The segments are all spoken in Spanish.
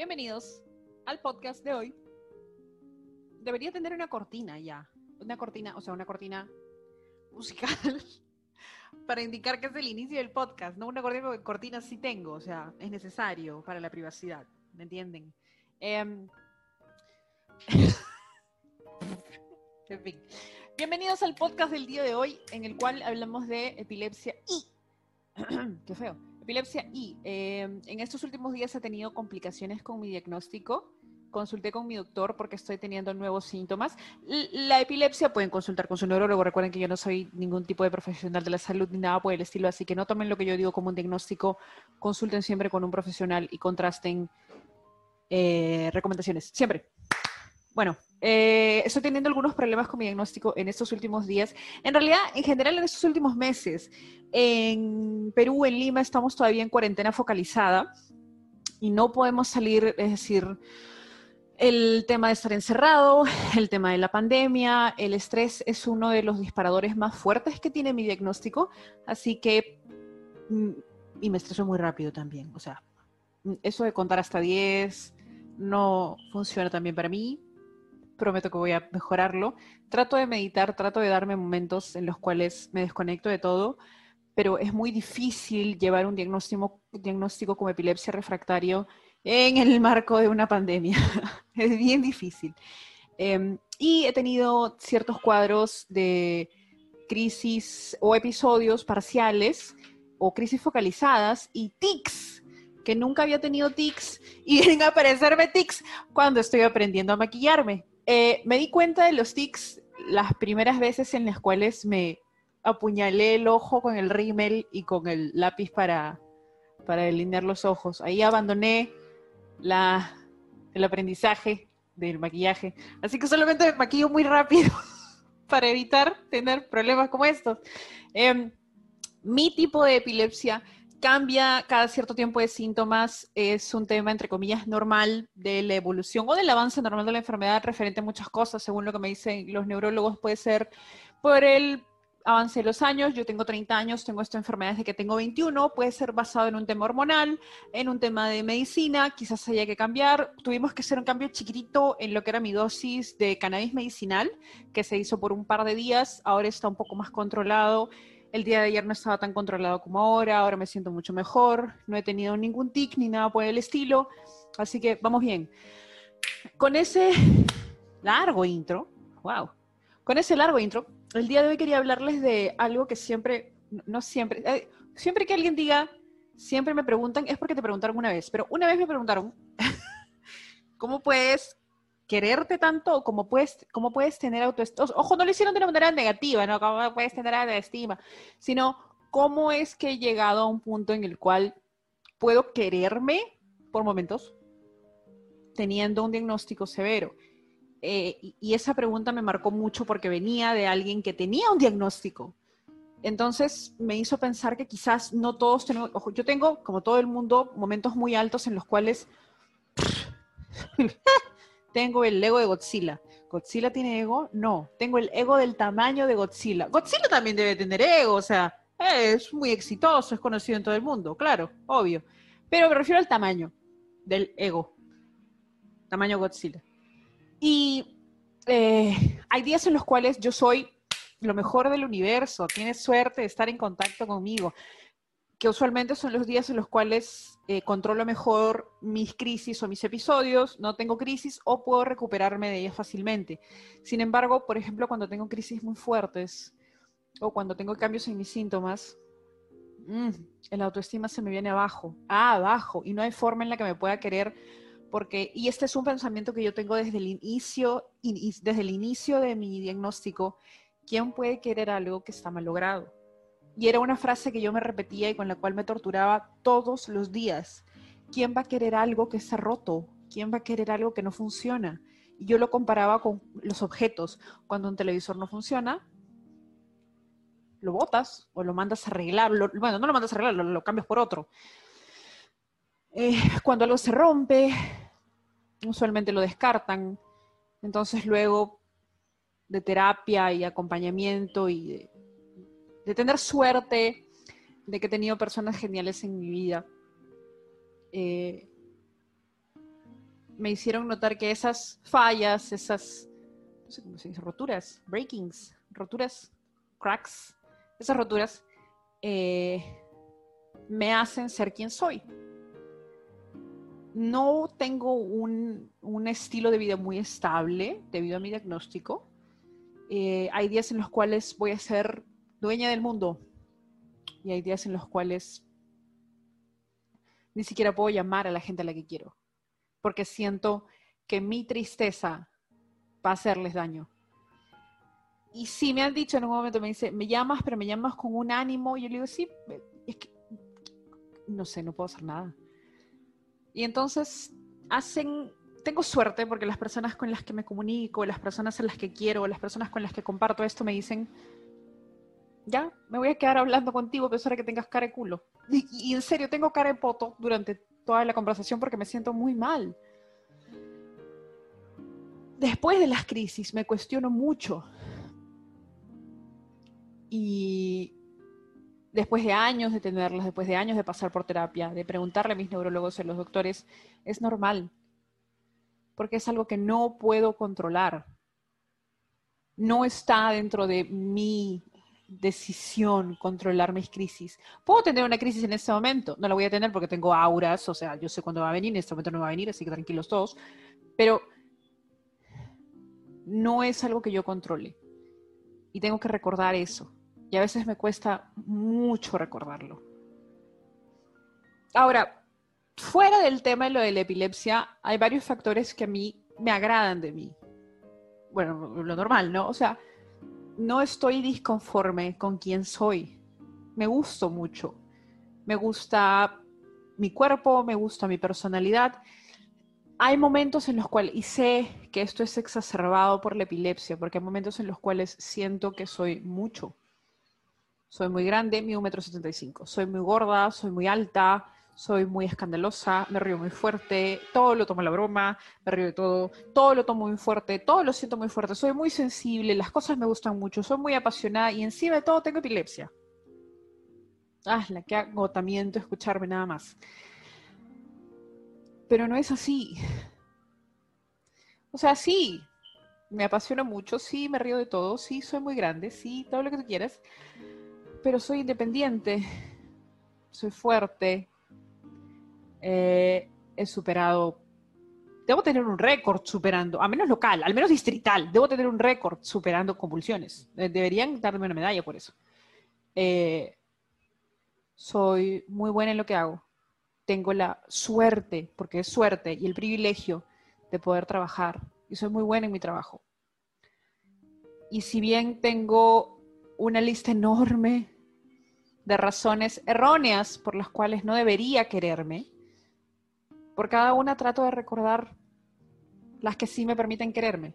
Bienvenidos al podcast de hoy. Debería tener una cortina ya. Una cortina, o sea, una cortina musical para indicar que es el inicio del podcast. No una cortina, porque cortina sí tengo, o sea, es necesario para la privacidad. ¿Me entienden? Em, en fin. Bienvenidos al podcast del día de hoy, en el cual hablamos de epilepsia y. Qué feo epilepsia y em, en estos últimos días he tenido complicaciones con mi diagnóstico. Consulté con mi doctor porque estoy teniendo nuevos síntomas. la epilepsia pueden consultar con su neurólogo. Recuerden que yo no soy ningún tipo de profesional de la salud ni nada por el estilo, así que no tomen lo que yo digo como un diagnóstico. Consulten siempre con un profesional y contrasten eh, recomendaciones. Siempre. Bueno, eh, estoy teniendo algunos problemas con mi diagnóstico en estos últimos días. En realidad, en general, en estos últimos meses. En Perú, en Lima, estamos todavía en cuarentena focalizada y no podemos salir, es decir, el tema de estar encerrado, el tema de la pandemia, el estrés es uno de los disparadores más fuertes que tiene mi diagnóstico, así que, mm, y me estreso muy rápido también, o sea, mm, eso de contar hasta 10 no funciona también para mí, prometo que voy a mejorarlo. Trato de meditar, trato de darme momentos en los cuales me desconecto de todo, pero es muy difícil llevar un diagnóstico, diagnóstico como epilepsia refractario en el marco de una pandemia. es bien difícil. Em, y he tenido ciertos cuadros de crisis o episodios parciales o crisis focalizadas y tics, que nunca había tenido tics y vienen a aparecerme tics cuando estoy aprendiendo a maquillarme. Eh, me di cuenta de los tics las primeras veces en las cuales me apuñalé el ojo con el rímel y con el lápiz para, para delinear los ojos. Ahí abandoné la, el aprendizaje del maquillaje. Así que solamente me maquillo muy rápido para evitar tener problemas como estos. Em, mi tipo de epilepsia cambia cada cierto tiempo de síntomas, es un tema, entre comillas, normal de la evolución o del avance normal de la enfermedad referente a muchas cosas, según lo que me dicen los neurólogos, puede ser por el avance de los años, yo tengo 30 años, tengo esta enfermedad desde que tengo 21, puede ser basado en un tema hormonal, en un tema de medicina, quizás haya que cambiar. Tuvimos que hacer un cambio chiquitito en lo que era mi dosis de cannabis medicinal, que se hizo por un par de días, ahora está un poco más controlado el día de ayer no estaba tan controlado como ahora, ahora me siento mucho mejor, no he tenido ningún tic ni nada por el estilo, así que vamos bien. Con ese largo intro, wow, con ese largo intro, el día de hoy quería hablarles de algo que siempre, no siempre, eh, siempre que alguien diga, siempre me preguntan, es porque te preguntaron una vez, pero una vez me preguntaron, ¿cómo puedes quererte tanto como puedes, como puedes tener autoestima. Ojo, no lo hicieron de una manera negativa, ¿no? ¿Cómo puedes tener autoestima? Sino, ¿cómo es que he llegado a un punto en el cual puedo quererme por momentos teniendo un diagnóstico severo? Eh, y, esa pregunta me marcó mucho porque venía de alguien que tenía un diagnóstico. Entonces me hizo pensar que quizás no todos tenemos, ojo, yo tengo, como todo el mundo, momentos muy altos en los cuales tengo el ego de Godzilla. ¿Godzilla tiene ego? No, tengo el ego del tamaño de Godzilla. Godzilla también debe tener ego, o sea, es muy exitoso, es conocido en todo el mundo, claro, obvio. Pero me refiero al tamaño del ego. Tamaño Godzilla. Y eh, hay días en los cuales yo soy lo mejor del universo, tienes suerte de estar en contacto conmigo que usualmente son los días en los cuales eh, controlo mejor mis crisis o mis episodios, no tengo crisis o puedo recuperarme de ellas fácilmente. Sin embargo, por ejemplo, cuando tengo crisis muy fuertes o cuando tengo cambios en mis síntomas, mmm, el autoestima se me viene abajo, ah, abajo, y no hay forma en la que me pueda querer porque, y este es un pensamiento que yo tengo desde el inicio, desde el inicio de mi diagnóstico, ¿quién puede querer algo que está mal logrado? Y era una frase que yo me repetía y con la cual me torturaba todos los días. ¿Quién va a querer algo que está roto? ¿Quién va a querer algo que no funciona? Y yo lo comparaba con los objetos. Cuando un televisor no funciona, lo botas o lo mandas a arreglar. bueno, no lo mandas a arreglar, lo, cambias por otro. Eh, cuando algo se rompe, usualmente lo descartan. Entonces luego de terapia y acompañamiento y de de tener suerte, de que he tenido personas geniales en mi vida. Eh, me hicieron notar que esas fallas, esas, roturas, breakings, roturas, cracks, esas roturas, eh, me hacen ser quien soy. No tengo un, un, estilo de vida muy estable debido a mi diagnóstico. Eh, hay días en los cuales voy a ser dueña del mundo y hay días en los cuales ni siquiera puedo llamar a la gente a la que quiero, porque siento que mi tristeza va a hacerles daño. Y sí me han dicho en un momento, me dice, me llamas, pero me llamas con un ánimo. Y yo le digo, sí, es que no sé, no puedo hacer nada. Y entonces hacen, tengo suerte porque las personas con las que me comunico, las personas a las que quiero, las personas con las que comparto esto me dicen, ya, me voy a quedar hablando contigo, a pesar de que tengas cara de culo. Y, en serio, tengo cara de poto durante toda la conversación porque me siento muy mal. Después de las crisis me cuestiono mucho. Y después de años de tenerlas, después de años de pasar por terapia, de preguntarle a mis neurólogos y a los doctores, es normal. Porque es algo que no puedo controlar. No está dentro de mi decisión controlar mis crisis. Puedo tener una crisis en este momento, no la voy a tener porque tengo auras, o sea, yo sé cuándo va a venir, en este momento no va a venir, así que tranquilos todos, pero no es algo que yo controle. Y tengo que recordar eso. Y a veces me cuesta mucho recordarlo. Ahora, fuera del tema de lo de la epilepsia, hay varios factores que a mí me agradan de mí. Bueno, lo normal, ¿no? O sea, no estoy disconforme con quien soy. Me gusto mucho. Me gusta mi cuerpo, me gusta mi personalidad. Hay momentos en los cuales, y sé que esto es exacerbado por la epilepsia, porque hay momentos en los cuales siento que soy mucho. Soy muy grande, mi 1,75 m. Soy muy gorda, soy muy alta, soy muy escandalosa, me río muy fuerte, todo lo tomo a la broma, me río de todo, todo lo tomo muy fuerte, todo lo siento muy fuerte, soy muy sensible, las cosas me gustan mucho, soy muy apasionada y encima de todo tengo epilepsia. Ah, la que agotamiento escucharme nada más. Pero no es así. O sea, sí, me apasiona mucho, sí, me río de todo, sí, soy muy grande, sí, todo lo que tú quieras, pero soy independiente, soy fuerte, eh, he superado, debo tener un récord superando, a menos local, al menos distrital, debo tener un récord superando convulsiones. Deberían darme una medalla por eso. Eh, soy muy buena en lo que hago. Tengo la suerte, porque es suerte, y el privilegio de poder trabajar. Y soy muy buena en mi trabajo. Y si bien tengo una lista enorme de razones erróneas por las cuales no debería quererme, por cada una trato de recordar las que sí me permiten quererme.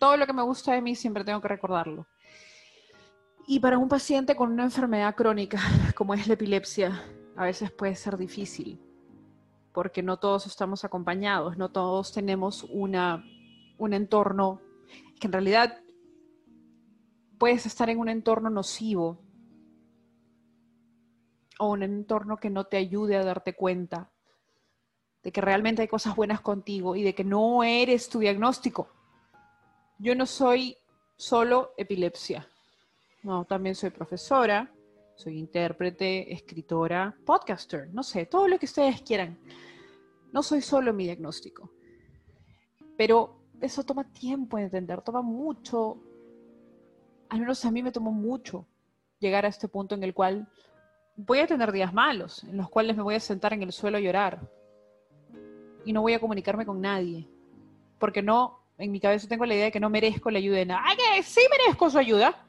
Todo lo que me gusta de mí siempre tengo que recordarlo. Y para un paciente con una enfermedad crónica como es la epilepsia, a veces puede ser difícil, porque no todos estamos acompañados, no todos tenemos una, un entorno que en realidad puedes estar en un entorno nocivo o un entorno que no te ayude a darte cuenta de que realmente hay cosas buenas contigo y de que no eres tu diagnóstico. Yo no soy solo epilepsia. No, también soy profesora, soy intérprete, escritora, podcaster, no sé, todo lo que ustedes quieran. No soy solo mi diagnóstico. Pero eso toma tiempo en entender, toma mucho, al menos a mí me tomó mucho llegar a este punto en el cual voy a tener días malos, en los cuales me voy a sentar en el suelo a llorar, y no voy a comunicarme con nadie. Porque no, en mi cabeza tengo la idea de que no merezco la ayuda de nadie. ¡Ay, que sí merezco su ayuda!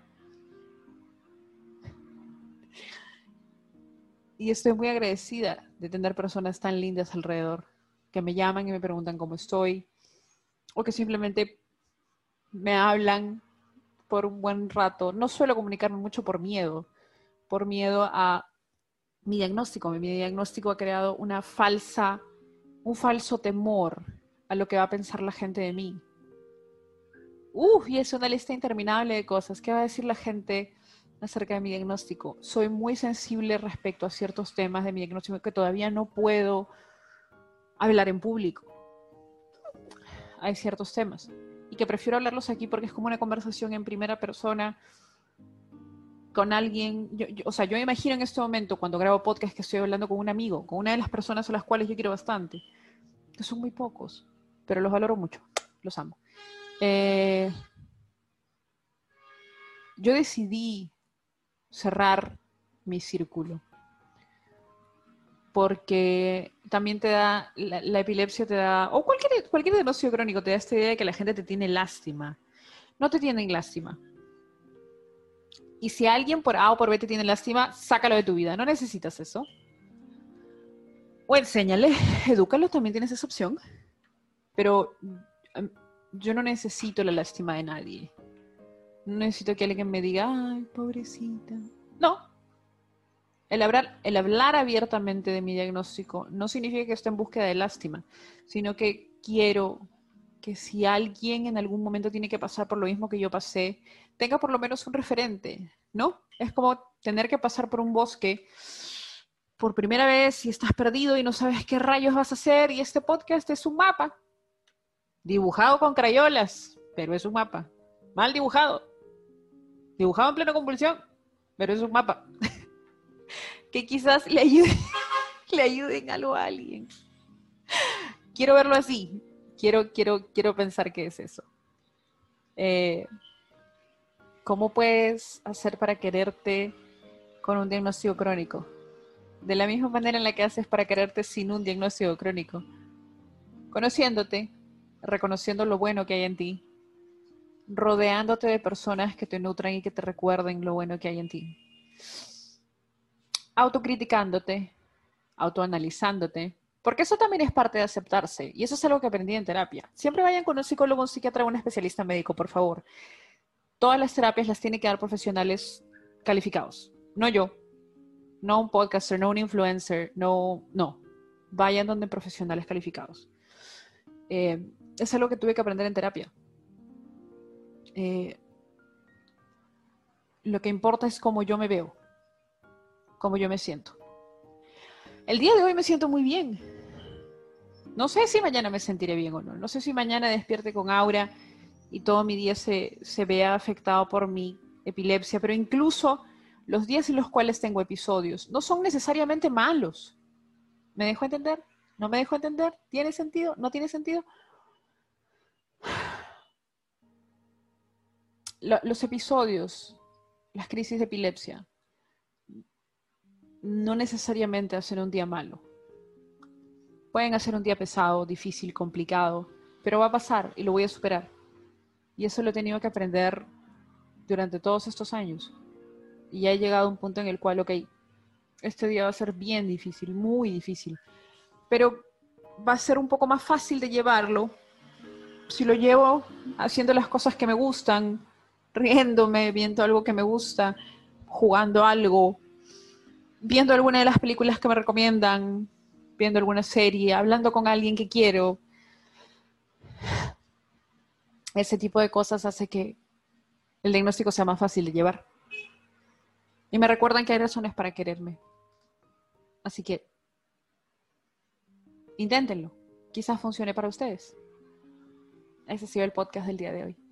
Y estoy muy agradecida de tener personas tan lindas alrededor que me llaman y me preguntan cómo estoy o que simplemente me hablan por un buen rato. No suelo comunicarme mucho por miedo, por miedo a mi diagnóstico. Mi diagnóstico ha creado una falsa un falso temor a lo que va a pensar la gente de mí. Uf, y es una lista interminable de cosas. ¿Qué va a decir la gente acerca de mi diagnóstico? Soy muy sensible respecto a ciertos temas de mi diagnóstico que todavía no puedo hablar en público. hay ciertos temas y que prefiero hablarlos aquí porque es como una conversación en primera persona con alguien, o sea, yo me imagino en este momento cuando grabo podcast que estoy hablando con un amigo, con una de las personas a las cuales yo quiero bastante, que son muy pocos, pero los valoro mucho, los amo. Eh, yo decidí cerrar mi círculo porque también te da, la, epilepsia te da, o cualquier, cualquier diagnóstico crónico te da esta idea de que la gente te tiene lástima. No te tienen lástima. Y si alguien por A o por B te tiene lástima, sácalo de tu vida. No necesitas eso. O enséñale, edúcalo, también tienes esa opción. Pero em, yo no necesito la lástima de nadie. No necesito que alguien me diga, ay, pobrecita. No, el hablar, el hablar abiertamente de mi diagnóstico no significa que esté en búsqueda de lástima, sino que quiero que si alguien en algún momento tiene que pasar por lo mismo que yo pasé, tenga por lo menos un referente, ¿no? Es como tener que pasar por un bosque por primera vez y estás perdido y no sabes qué rayos vas a hacer y este podcast es un mapa dibujado con crayolas, pero es un mapa. Mal dibujado. Dibujado en plena convulsión, pero es un mapa. que quizás le ayude, le ayuden algo a alguien. Quiero verlo así. Quiero, quiero, quiero pensar que es eso. Eh, ¿Cómo puedes hacer para quererte con un diagnóstico crónico? De la misma manera en la que haces para quererte sin un diagnóstico crónico. Conociéndote, reconociendo lo bueno que hay en ti, rodeándote de personas que te nutran y que te recuerden lo bueno que hay en ti autocriticándote, autoanalizándote, porque eso también es parte de aceptarse y eso es algo que aprendí en terapia. Siempre vayan con un psicólogo, un psiquiatra un especialista médico, por favor. Todas las terapias las tienen que dar profesionales calificados, no yo, no un podcaster, no un influencer, no, no. Vayan donde profesionales calificados. Eh, es algo que tuve que aprender en terapia. Eh, lo que importa es cómo yo me veo como yo me siento. El día de hoy me siento muy bien. No sé si mañana me sentiré bien o no. No sé si mañana despierte con aura y todo mi día se, se afectado por mi epilepsia, pero incluso los días en los cuales tengo episodios no son necesariamente malos. ¿Me dejo entender? ¿No me dejo entender? ¿Tiene sentido? ¿No tiene sentido? Los episodios, las crisis de epilepsia, no necesariamente hacer un día malo. Pueden hacer un día pesado, difícil, complicado, pero va a pasar y lo voy a superar. Y eso lo he tenido que aprender durante todos estos años. Y ya he llegado a un punto en el cual, ok, este día va a ser bien difícil, muy difícil, pero va a ser un poco más fácil de llevarlo si lo llevo haciendo las cosas que me gustan, riéndome, viendo algo que me gusta, jugando algo, viendo alguna de las películas que me recomiendan, viendo alguna serie, hablando con alguien que quiero. Ese tipo de cosas hace que el diagnóstico sea más fácil de llevar. Y me recuerdan que hay razones para quererme. Así que inténtenlo. Quizás funcione para ustedes. Ese ha sido el podcast del día de hoy.